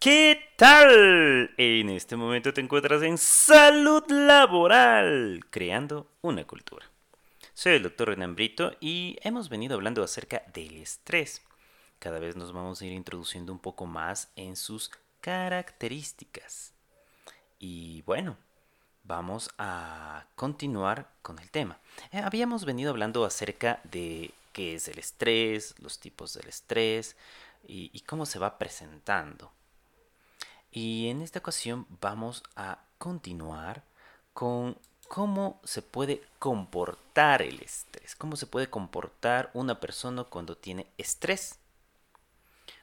¿Qué tal? En este momento te encuentras en salud laboral, creando una cultura. Soy el doctor Renan Brito y hemos venido hablando acerca del estrés. Cada vez nos vamos a ir introduciendo un poco más en sus características. Y bueno, vamos a continuar con el tema. Eh, habíamos venido hablando acerca de qué es el estrés, los tipos del estrés y, y cómo se va presentando. Y en esta ocasión vamos a continuar con cómo se puede comportar el estrés, cómo se puede comportar una persona cuando tiene estrés.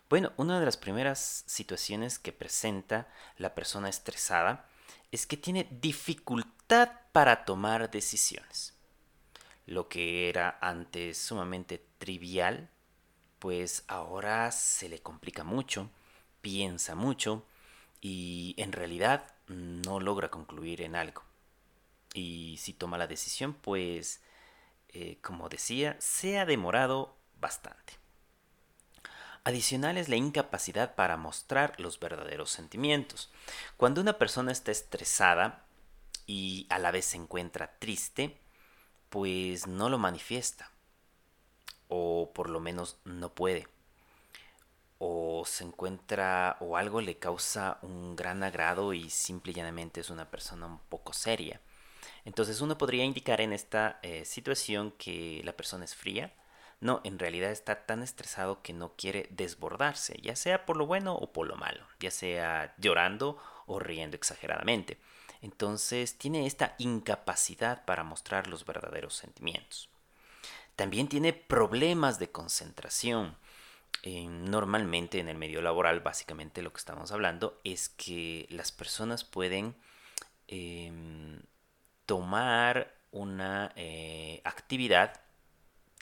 Bueno, una de las primeras situaciones que presenta la persona estresada es que tiene dificultad para tomar decisiones. Lo que era antes sumamente trivial, pues ahora se le complica mucho, piensa mucho, y en realidad no logra concluir en algo. Y si toma la decisión, pues, eh, como decía, se ha demorado bastante. Adicional es la incapacidad para mostrar los verdaderos sentimientos. Cuando una persona está estresada y a la vez se encuentra triste, pues no lo manifiesta. O por lo menos no puede o se encuentra o algo le causa un gran agrado y simple y llanamente es una persona un poco seria. Entonces uno podría indicar en esta eh, situación que la persona es fría. No, en realidad está tan estresado que no quiere desbordarse, ya sea por lo bueno o por lo malo, ya sea llorando o riendo exageradamente. Entonces tiene esta incapacidad para mostrar los verdaderos sentimientos. También tiene problemas de concentración normalmente en el medio laboral, básicamente lo que estamos hablando es que las personas pueden em, tomar una eh, actividad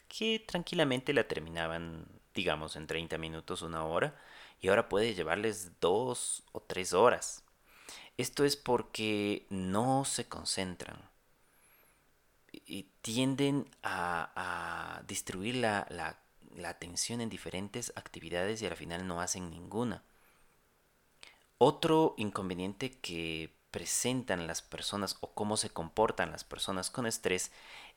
que tranquilamente la terminaban, digamos, en 30 minutos, una hora, y ahora puede llevarles dos o tres horas. Esto es porque no se concentran y tienden a, distribuir la, la la atención en diferentes actividades y al final no hacen ninguna. Otro inconveniente que presentan las personas o cómo se comportan las personas con estrés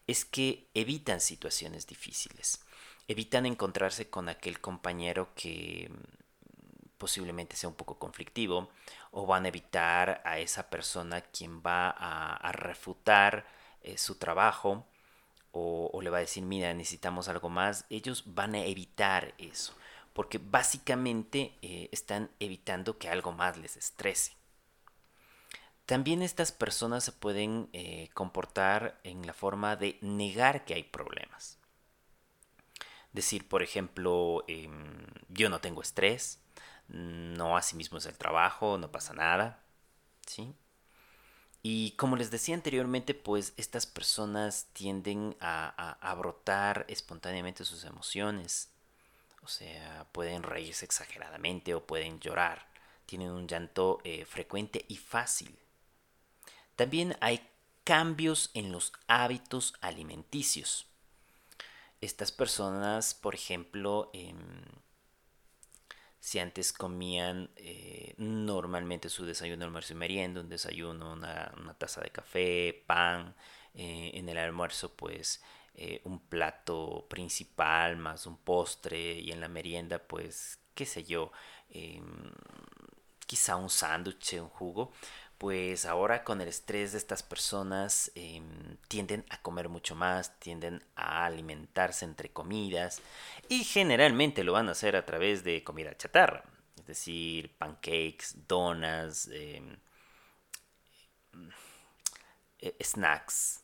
es que evitan situaciones difíciles. Evitan encontrarse con aquel compañero que mm, posiblemente sea un poco conflictivo o van a evitar a esa persona quien va a, refutar eh, su trabajo o, le va a decir, mira, necesitamos algo más, ellos van a evitar eso, porque básicamente eh, están evitando que algo más les estrese. También estas personas se pueden eh, comportar en la forma de negar que hay problemas. Decir, por ejemplo, em, yo no tengo estrés, no así mismo es el trabajo, no pasa nada, ¿sí? Y como les decía anteriormente, pues estas personas tienden a, brotar espontáneamente sus emociones. O sea, pueden reírse exageradamente o pueden llorar. Tienen un llanto eh, frecuente y fácil. También hay cambios en los hábitos alimenticios. Estas personas, por ejemplo, em, si antes comían eh, normalmente su desayuno, almuerzo y merienda, un desayuno, una, taza de café, pan, eh, en el almuerzo pues eh, un plato principal más un postre y en la merienda pues qué sé yo, em, quizá un sándwich, un jugo, pues ahora con el estrés de estas personas em, tienden a comer mucho más, tienden a alimentarse entre comidas y generalmente lo van a hacer a través de comida chatarra, es decir, pancakes, donas, em, eh, snacks.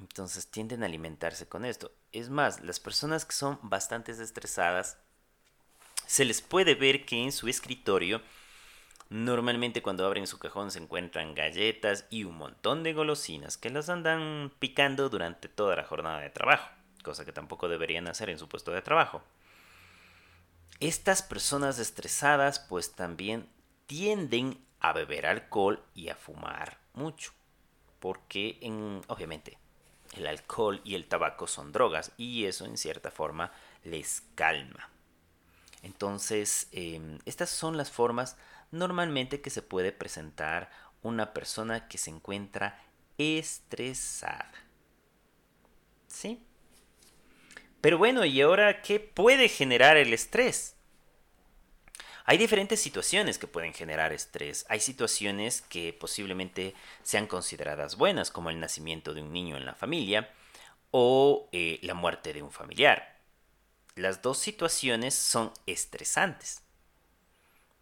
Entonces tienden a alimentarse con esto. Es más, las personas que son bastante estresadas, se les puede ver que en su escritorio Normalmente cuando abren su cajón se encuentran galletas y un montón de golosinas que las andan picando durante toda la jornada de trabajo, cosa que tampoco deberían hacer en su puesto de trabajo. Estas personas estresadas pues también tienden a beber alcohol y a fumar mucho, porque en, obviamente el alcohol y el tabaco son drogas y eso en cierta forma les calma. Entonces, em, estas son las formas normalmente que se puede presentar una persona que se encuentra estresada. ¿Sí? Pero bueno, ¿y ahora qué puede generar el estrés? Hay diferentes situaciones que pueden generar estrés. Hay situaciones que posiblemente sean consideradas buenas, como el nacimiento de un niño en la familia o eh, la muerte de un familiar. Las dos situaciones son estresantes.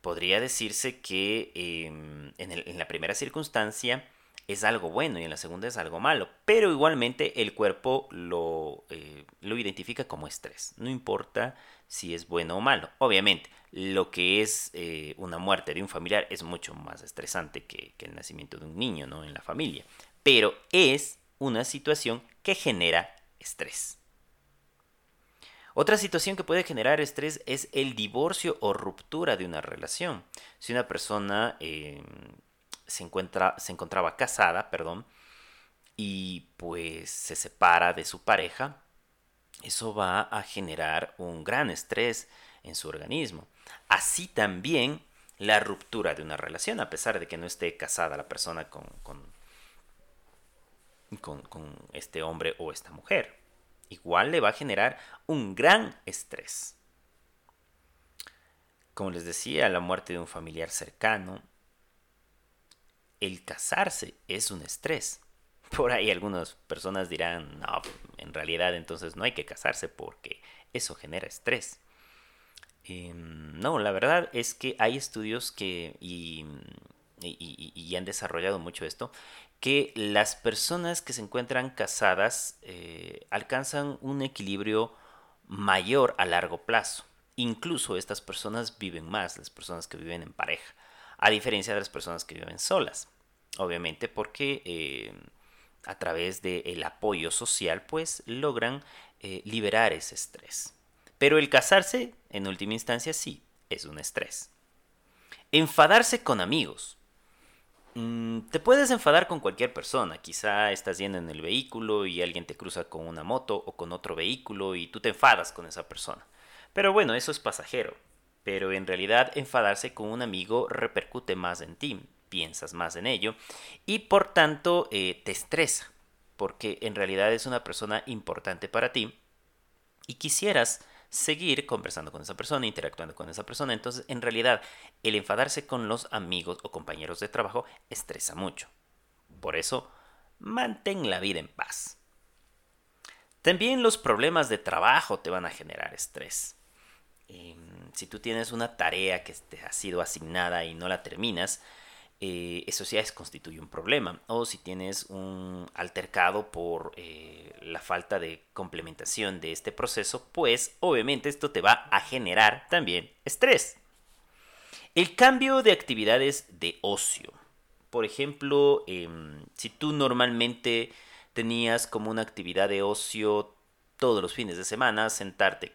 Podría decirse que em, en la primera circunstancia es algo bueno y en la segunda es algo malo. Pero igualmente el cuerpo lo, eh, identifica como estrés. No importa si es bueno o malo. Obviamente, lo que es eh, una muerte de un familiar es mucho más estresante que, que, el nacimiento de un niño ¿no? en la familia. Pero es una situación que genera estrés. Otra situación que puede generar estrés es el divorcio o ruptura de una relación. Si una persona eh, se, encuentra, se encontraba casada, perdón, y pues se separa de su pareja, eso va a generar un gran estrés en su organismo. Así también la ruptura de una relación, a pesar de que no esté casada la persona con, con este hombre o esta mujer. Igual le va a generar un gran estrés. Como les decía, la muerte de un familiar cercano el casarse es un estrés. Por ahí algunas personas dirán, no, en realidad entonces no hay que casarse porque eso genera estrés. Em, no, la verdad es que hay estudios que, y, han desarrollado mucho esto, que las personas que se encuentran casadas eh, alcanzan un equilibrio mayor a largo plazo. Incluso estas personas viven más, las personas que viven en pareja, a diferencia de las personas que viven solas obviamente porque eh, a través del apoyo social pues logran eh, liberar ese estrés. Pero el casarse, en última instancia, sí, es un estrés. Enfadarse con amigos. Mm, te puedes enfadar con cualquier persona, quizá estás yendo en el vehículo y alguien te cruza con una moto o con otro vehículo y tú te enfadas con esa persona. Pero bueno, eso es pasajero. Pero en realidad enfadarse con un amigo repercute más en ti, piensas más en ello y por tanto eh, te estresa, porque en realidad es una persona importante para ti y quisieras seguir conversando con esa persona, interactuando con esa persona. Entonces, en realidad, el enfadarse con los amigos o compañeros de trabajo estresa mucho. Por eso, mantén la vida en paz. También los problemas de trabajo te van a generar estrés. Em, si tú tienes una tarea que te ha sido asignada y no la terminas, eh, eso ya es, constituye un problema. O si tienes un altercado por eh, la falta de complementación de este proceso, pues obviamente esto te va a generar también estrés. El cambio de actividades de ocio. Por ejemplo, em, si tú normalmente tenías como una actividad de ocio todos los fines de semana, sentarte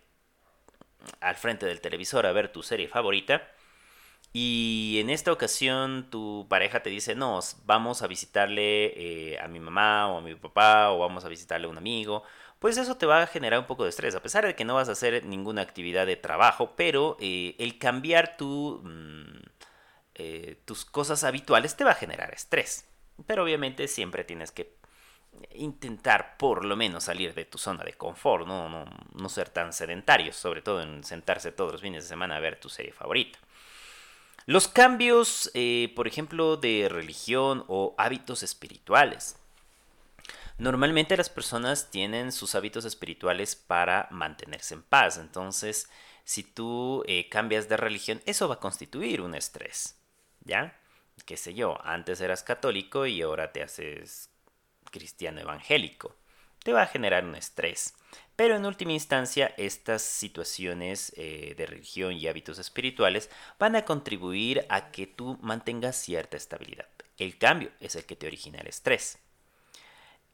al frente del televisor a ver tu serie favorita, y en esta ocasión tu pareja te dice, no, vamos a visitarle eh, a mi mamá o a mi papá o vamos a visitarle a un amigo. Pues eso te va a generar un poco de estrés, a pesar de que no vas a hacer ninguna actividad de trabajo, pero eh, el cambiar tu, mm, eh, tus cosas habituales te va a generar estrés. Pero obviamente siempre tienes que intentar por lo menos salir de tu zona de confort, no, no, no ser tan sedentario, sobre todo en sentarse todos los fines de semana a ver tu serie favorita. Los cambios, eh, por ejemplo, de religión o hábitos espirituales. Normalmente las personas tienen sus hábitos espirituales para mantenerse en paz. Entonces, si tú eh, cambias de religión, eso va a constituir un estrés. ¿Ya? Qué sé yo, antes eras católico y ahora te haces cristiano evangélico. Te va a generar un estrés. Pero en última instancia, estas situaciones eh, de religión y hábitos espirituales van a contribuir a que tú mantengas cierta estabilidad. El cambio es el que te origina el estrés.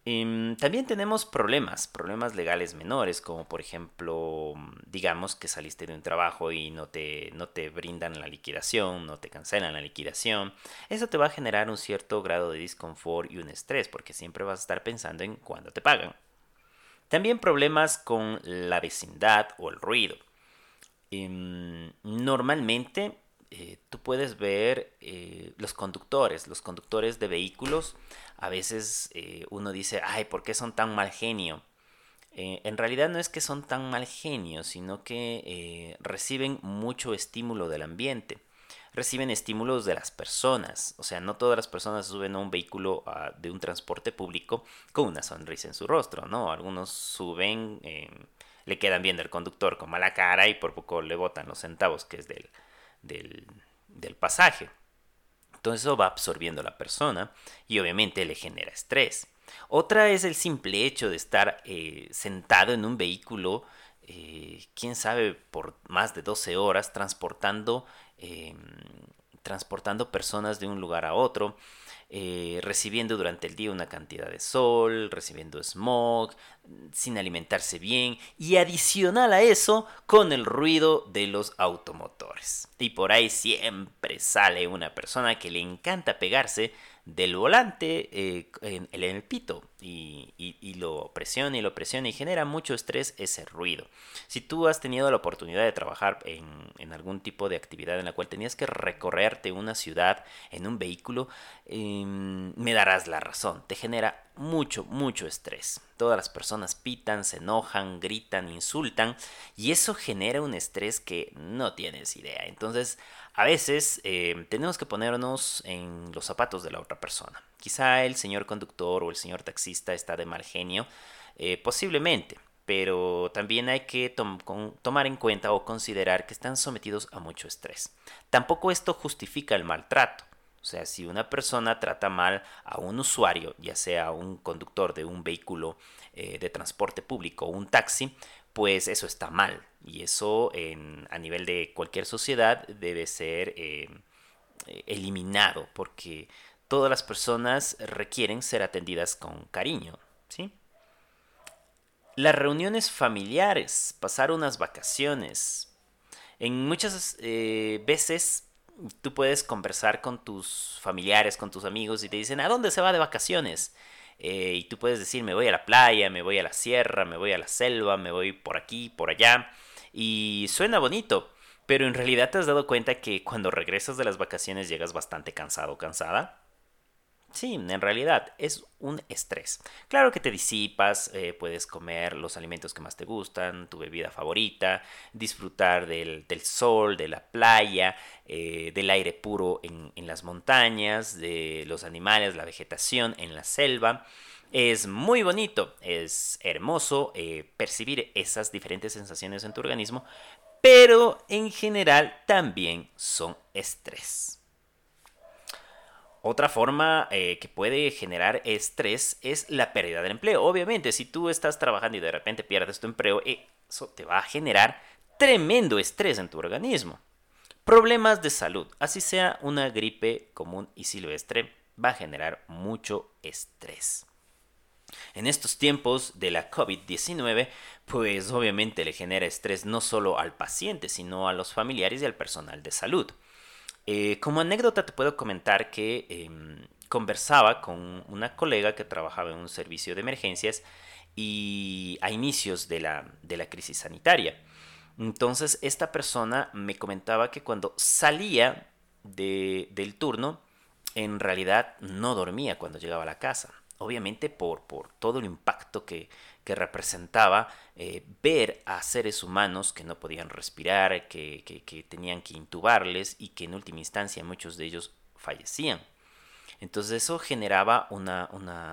Em, también tenemos problemas, problemas legales menores, como por ejemplo, digamos que saliste de un trabajo y no te, no te brindan la liquidación, no te cancelan la liquidación. Eso te va a generar un cierto grado de disconfort y un estrés, porque siempre vas a estar pensando en cuándo te pagan. También problemas con la vecindad o el ruido. Em, normalmente eh, tú puedes ver eh, los conductores, los conductores de vehículos. A veces eh, uno dice, ay, ¿por qué son tan mal genio? en realidad no es que son tan mal genio, sino que reciben mucho estímulo del ambiente. Reciben estímulos de las personas. O sea, no todas las personas suben a un vehículo ah, de un transporte público con una sonrisa en su rostro, ¿no? Algunos suben le quedan bien del conductor con mala cara y por poco le botan los centavos que es del, del, pasaje. Entonces eso va absorbiendo la persona y obviamente le genera estrés. Otra es el simple hecho de estar eh, sentado en un vehículo, eh, quién sabe, por más de 12 horas transportando, em, transportando personas de un lugar a otro. Eh, recibiendo durante el día una cantidad de sol, recibiendo smog, sin alimentarse bien y adicional a eso con el ruido de los automotores. Y por ahí siempre sale una persona que le encanta pegarse del volante eh, en, el pito y, lo presiona y lo presiona y genera mucho estrés ese ruido. Si tú has tenido la oportunidad de trabajar en, en algún tipo de actividad en la cual tenías que recorrerte una ciudad en un vehículo, em, me darás la razón, te genera mucho, mucho estrés. Todas las personas pitan, se enojan, gritan, insultan y eso genera un estrés que no tienes idea. Entonces, a veces eh, tenemos que ponernos en los zapatos de la otra persona. Quizá el señor conductor o el señor taxista está de mal genio, eh, posiblemente, pero también hay que tomar en cuenta o considerar que están sometidos a mucho estrés. Tampoco esto justifica el maltrato. O sea, si una persona trata mal a un usuario, ya sea un conductor de un vehículo eh, de transporte público o un taxi, pues eso está mal. Y eso a nivel de cualquier sociedad debe ser eh, eliminado porque todas las personas requieren ser atendidas con cariño. ¿sí? Las reuniones familiares, pasar unas vacaciones. En muchas eh, veces tú puedes conversar con tus familiares, con tus amigos y te dicen, ¿a dónde se va de vacaciones? Eh, y tú puedes decir, me voy a la playa, me voy a la sierra, me voy a la selva, me voy por aquí, por allá. Y suena bonito, pero en realidad te has dado cuenta que cuando regresas de las vacaciones llegas bastante cansado, cansada. Sí, en realidad es un estrés. Claro que te disipas, eh, puedes comer los alimentos que más te gustan, tu bebida favorita, disfrutar del, sol, de la playa, eh, del aire puro en, las montañas, de los animales, la vegetación en la selva. Es muy bonito, es hermoso eh, percibir esas diferentes sensaciones en tu organismo, pero en general también son estrés. Otra forma eh, que puede generar estrés es la pérdida del empleo. Obviamente, si tú estás trabajando y de repente pierdes tu empleo, eso te va a generar tremendo estrés en tu organismo. Problemas de salud, así sea una gripe común y silvestre, va a generar mucho estrés. En estos tiempos de la COVID-19, pues obviamente le genera estrés no solo al paciente, sino a los familiares y al personal de salud. Eh, como anécdota te puedo comentar que em, conversaba con una colega que trabajaba en un servicio de emergencias y a inicios de la, de la crisis sanitaria. Entonces esta persona me comentaba que cuando salía del turno, en realidad no dormía cuando llegaba a la casa obviamente por, por todo el impacto que, representaba eh, ver a seres humanos que no podían respirar, que, tenían que intubarles y que en última instancia muchos de ellos fallecían. Entonces eso generaba una,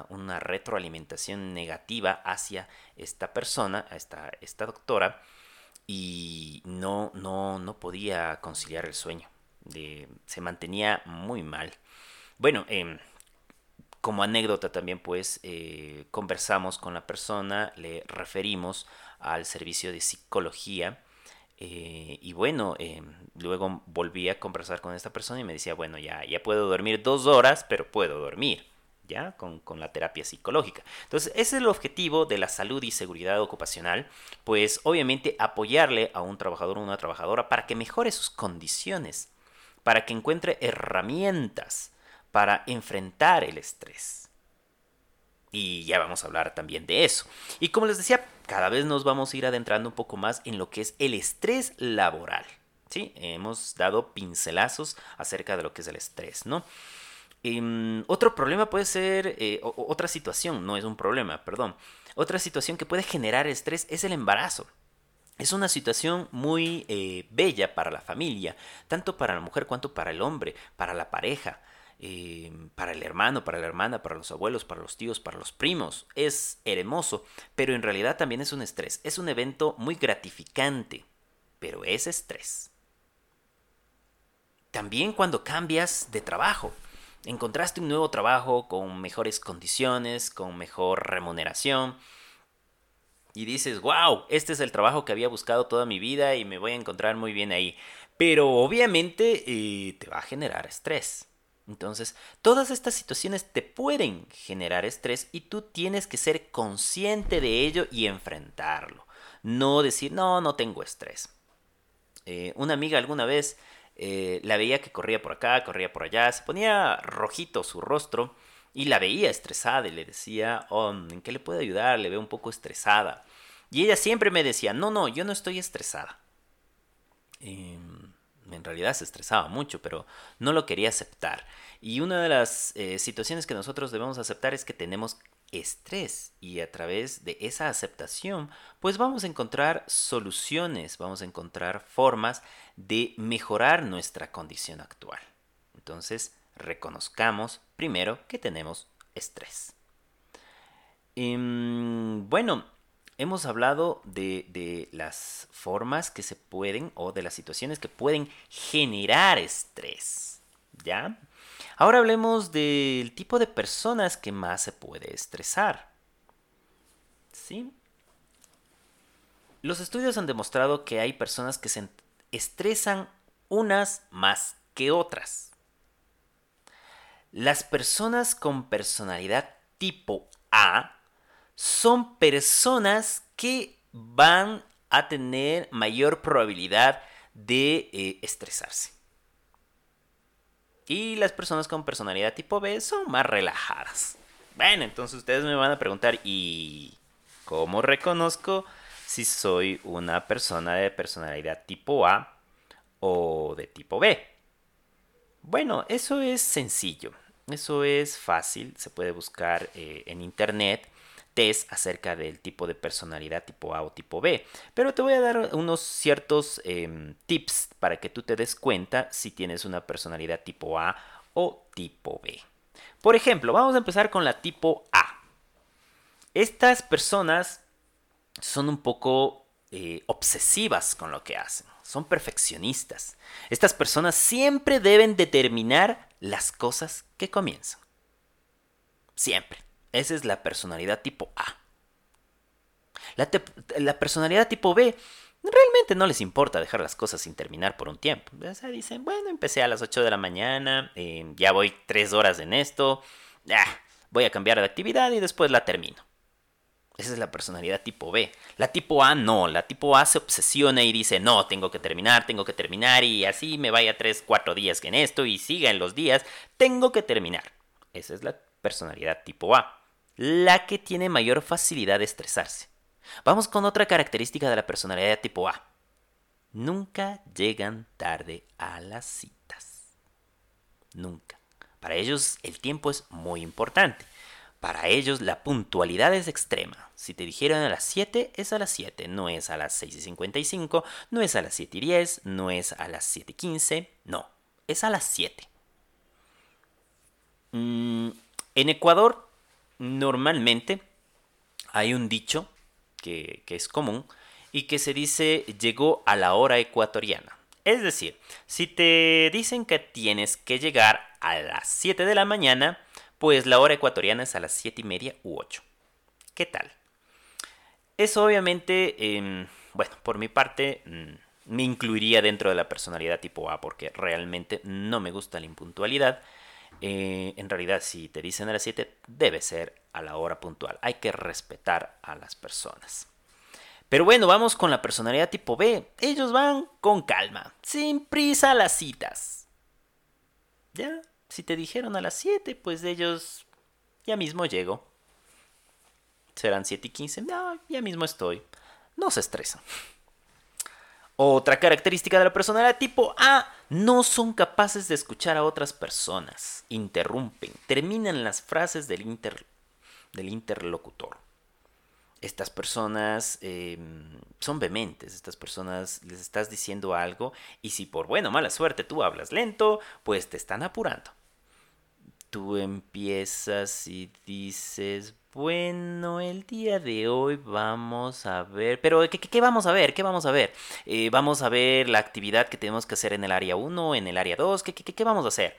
una, retroalimentación negativa hacia esta persona, esta, esta doctora, y no, no, no podía conciliar el sueño. se mantenía muy mal. Bueno, eh, como anécdota también pues eh, conversamos con la persona, le referimos al servicio de psicología eh, y bueno, eh, luego volví a conversar con esta persona y me decía, bueno, ya, ya puedo dormir dos horas, pero puedo dormir. ¿Ya? Con, con, la terapia psicológica. Entonces, ese es el objetivo de la salud y seguridad ocupacional, pues obviamente apoyarle a un trabajador o una trabajadora para que mejore sus condiciones, para que encuentre herramientas para enfrentar el estrés. Y ya vamos a hablar también de eso. Y como les decía, cada vez nos vamos a ir adentrando un poco más en lo que es el estrés laboral. ¿sí? Hemos dado pincelazos acerca de lo que es el estrés, ¿no? Em, otro problema puede ser, eh, otra situación, no es un problema, perdón. Otra situación que puede generar estrés es el embarazo. Es una situación muy eh, bella para la familia, tanto para la mujer cuanto para el hombre, para la pareja. Em, para el hermano, para la hermana, para los abuelos, para los tíos, para los primos. Es hermoso, pero en realidad también es un estrés. Es un evento muy gratificante, pero es estrés. También cuando cambias de trabajo. Encontraste un nuevo trabajo con mejores condiciones, con mejor remuneración. Y dices, wow, este es el trabajo que había buscado toda mi vida y me voy a encontrar muy bien ahí. Pero obviamente eh, te va a generar estrés entonces, todas estas situaciones te pueden generar estrés y tú tienes que ser consciente de ello y enfrentarlo. No decir, no, no tengo estrés. Eh, una amiga alguna vez eh, la veía que corría por acá, corría por allá, se ponía rojito su rostro y la veía estresada y le decía, oh, ¿en qué le puedo ayudar? Le veo un poco estresada. Y ella siempre me decía, no, no, yo no estoy estresada. Em, en realidad se estresaba mucho, pero no lo quería aceptar. Y una de las eh, situaciones que nosotros debemos aceptar es que tenemos estrés y a través de esa aceptación pues vamos a encontrar soluciones, vamos a encontrar formas de mejorar nuestra condición actual. Entonces reconozcamos primero que tenemos estrés. Em, bueno, hemos hablado de, las formas que se pueden o de las situaciones que pueden generar estrés. ¿Ya? Ahora hablemos del tipo de personas que más se puede estresar. ¿Sí? Los estudios han demostrado que hay personas que se estresan unas más que otras. Las personas con personalidad tipo A son personas que van a tener mayor probabilidad de eh, estresarse. Y las personas con personalidad tipo B son más relajadas. Bueno, entonces ustedes me van a preguntar, ¿y cómo reconozco si soy una persona de personalidad tipo A o de tipo B? Bueno, eso es sencillo, eso es fácil, se puede buscar eh, en internet test acerca del tipo de personalidad tipo A o tipo B. Pero te voy a dar unos ciertos em, tips para que tú te des cuenta si tienes una personalidad tipo A o tipo B. Por ejemplo, vamos a empezar con la tipo A. Estas personas son un poco eh, obsesivas con lo que hacen, son perfeccionistas. Estas personas siempre deben determinar las cosas que comienzan. Siempre. Esa es la personalidad tipo A. La, personalidad tipo B realmente no les importa dejar las cosas sin terminar por un tiempo. O sea, dicen, bueno, empecé a las 8 de la mañana, em, ya voy 3 horas en esto, ya, voy a cambiar de actividad y después la termino. Esa es la personalidad tipo B. La tipo A no, la tipo A se obsesiona y dice, no, tengo que terminar, tengo que terminar y así me vaya 3, 4 días en esto y siga en los días, tengo que terminar. Esa es la personalidad tipo A la que tiene mayor facilidad de estresarse. Vamos con otra característica de la personalidad tipo A. Nunca llegan tarde a las citas. Nunca. Para ellos el tiempo es muy importante. Para ellos la puntualidad es extrema. Si te dijeron a las 7, es a las 7, no es a las 6 y 55, no es a las 7 y 10, no es a las 7 y 15, no, es a las 7. Mm, en Ecuador Normalmente hay un dicho que, es común y que se dice llegó a la hora ecuatoriana. Es decir, si te dicen que tienes que llegar a las 7 de la mañana, pues la hora ecuatoriana es a las 7 y media u 8. ¿Qué tal? Eso obviamente, em, bueno, por mi parte, mm, me incluiría dentro de la personalidad tipo A porque realmente no me gusta la impuntualidad eh, en realidad, si te dicen a las 7, debe ser a la hora puntual. Hay que respetar a las personas. Pero bueno, vamos con la personalidad tipo B. Ellos van con calma, sin prisa a las citas. Ya, si te dijeron a las 7, pues ellos ya mismo llego. serán 7 y 15, no, ya mismo estoy. No se estresan. Otra característica de la personalidad tipo A, no son capaces de escuchar a otras personas, interrumpen, terminan las frases del, inter, del interlocutor. Estas personas em, son vehementes, estas personas les estás diciendo algo y si por buena o mala suerte tú hablas lento, pues te están apurando. Tú empiezas y dices, bueno, el día de hoy vamos a ver, pero ¿qué, vamos a ver? ¿Qué vamos a ver? Eh, vamos a ver la actividad que tenemos que hacer en el área 1, en el área 2, ¿qué, qué, vamos a hacer?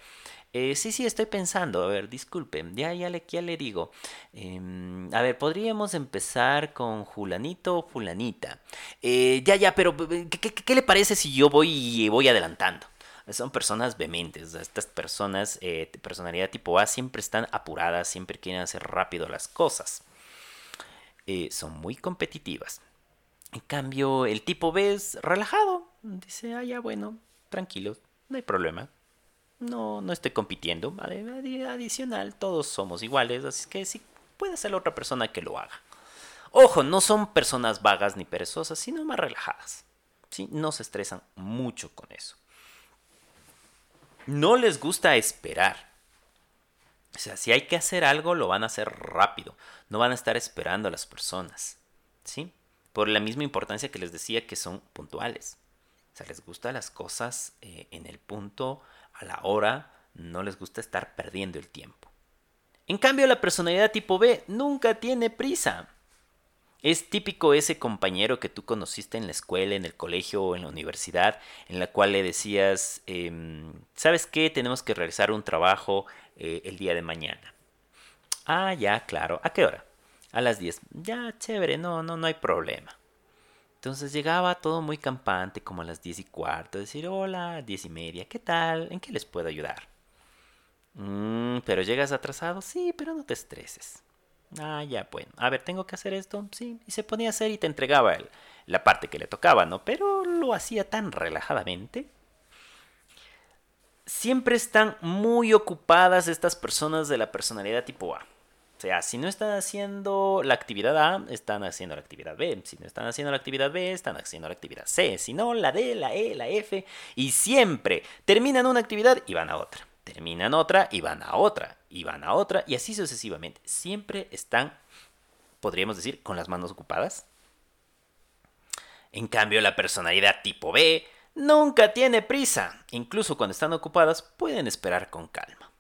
Eh, sí, sí, estoy pensando, a ver, disculpen, ya, ya, le, ya le digo. Em, a ver, podríamos empezar con Julanito o Fulanita. Eh, ya, ya, pero ¿qué, le parece si yo voy voy adelantando? Son personas vehementes. Estas personas, eh, de personalidad tipo A, siempre están apuradas, siempre quieren hacer rápido las cosas. Eh, son muy competitivas. En cambio, el tipo B es relajado. Dice, ah, ya, bueno, tranquilo, no hay problema. No, no estoy compitiendo. Adicional, todos somos iguales, así que sí, puede ser otra persona que lo haga. Ojo, no son personas vagas ni perezosas, sino más relajadas. ¿sí? No se estresan mucho con eso no les gusta esperar. O sea, si hay que hacer algo, lo van a hacer rápido. No van a estar esperando a las personas. ¿Sí? Por la misma importancia que les decía que son puntuales. O sea, les gustan las cosas eh, en el punto, a la hora. No les gusta estar perdiendo el tiempo. En cambio, la personalidad tipo B nunca tiene prisa. Es típico ese compañero que tú conociste en la escuela, en el colegio o en la universidad, en la cual le decías, em, ¿sabes qué? Tenemos que realizar un trabajo eh, el día de mañana. Ah, ya, claro. ¿A qué hora? A las 10. Ya, chévere, no, no, no hay problema. Entonces llegaba todo muy campante, como a las 10 y cuarto, decir, hola, 10 y media, ¿qué tal? ¿En qué les puedo ayudar? Mm, pero llegas atrasado, sí, pero no te estreses. Ah, ya, bueno. A ver, ¿tengo que hacer esto? Sí. Y se ponía a hacer y te entregaba la parte que le tocaba, ¿no? Pero lo hacía tan relajadamente. Siempre están muy ocupadas estas personas de la personalidad tipo A. O sea, si no están haciendo la actividad A, están haciendo la actividad B. Si no están haciendo la actividad B, están haciendo la actividad C. Si no, la D, la E, la F. Y siempre terminan una actividad y van a otra terminan otra y van a otra y van a otra y así sucesivamente. Siempre están, podríamos decir, con las manos ocupadas. En cambio, la personalidad tipo B nunca tiene prisa. Incluso cuando están ocupadas pueden esperar con calma.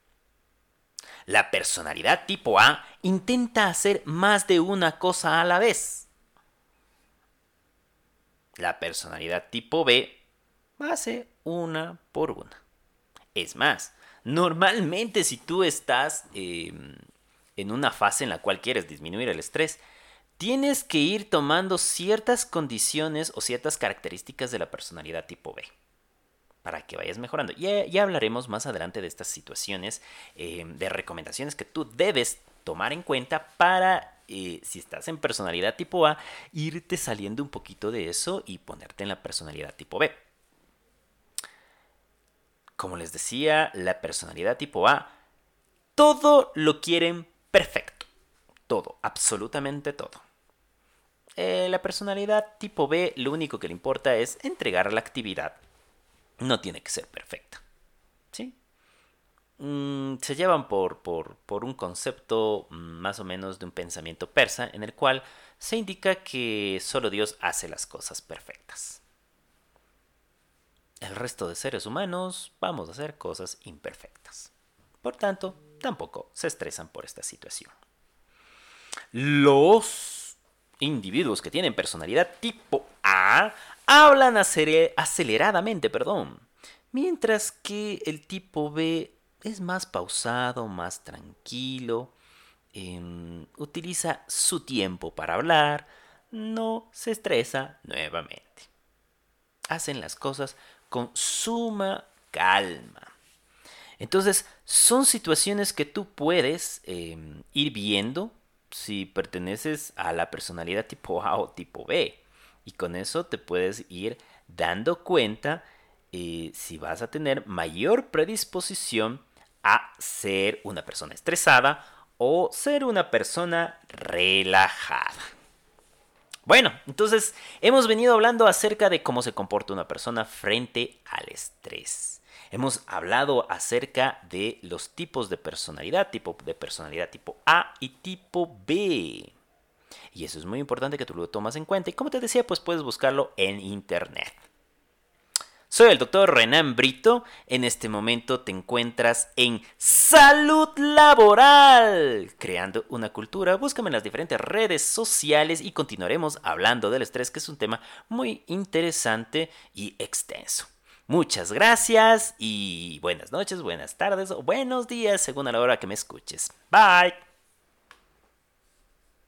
La personalidad tipo A intenta hacer más de una cosa a la vez. La personalidad tipo B hace una por una. Es más, Normalmente si tú estás em, en una fase en la cual quieres disminuir el estrés, tienes que ir tomando ciertas condiciones o ciertas características de la personalidad tipo B para que vayas mejorando. Ya, hablaremos más adelante de estas situaciones, em, de recomendaciones que tú debes tomar en cuenta para, eh, si estás en personalidad tipo A, irte saliendo un poquito de eso y ponerte en la personalidad tipo B. Como les decía, la personalidad tipo A, todo lo quieren perfecto. Todo, absolutamente todo. Eh, la personalidad tipo B, lo único que le importa es entregar la actividad. No tiene que ser perfecta. ¿Sí? Mm, se llevan por, por, por un concepto mm, más o menos de un pensamiento persa en el cual se indica que solo Dios hace las cosas perfectas el resto de seres humanos vamos a hacer cosas imperfectas. Por tanto, tampoco se estresan por esta situación. Los individuos que tienen personalidad tipo A hablan aceleradamente, perdón, mientras que el tipo B es más pausado, más tranquilo, em, utiliza su tiempo para hablar, no se estresa nuevamente. Hacen las cosas con suma calma. Entonces, son situaciones que tú puedes em, ir viendo si perteneces a la personalidad tipo A o tipo B. Y con eso te puedes ir dando cuenta eh, si vas a tener mayor predisposición a ser una persona estresada o ser una persona relajada. Bueno, entonces hemos venido hablando acerca de cómo se comporta una persona frente al estrés. Hemos hablado acerca de los tipos de personalidad, tipo de personalidad tipo A y tipo B. Y eso es muy importante que tú lo tomas en cuenta. Y como te decía, pues puedes buscarlo en internet. Soy el doctor Renan Brito. En este momento te encuentras en Salud Laboral, creando una cultura. Búscame en las diferentes redes sociales y continuaremos hablando del estrés, que es un tema muy interesante y extenso. Muchas gracias y buenas noches, buenas tardes o buenos días según a la hora que me escuches. Bye.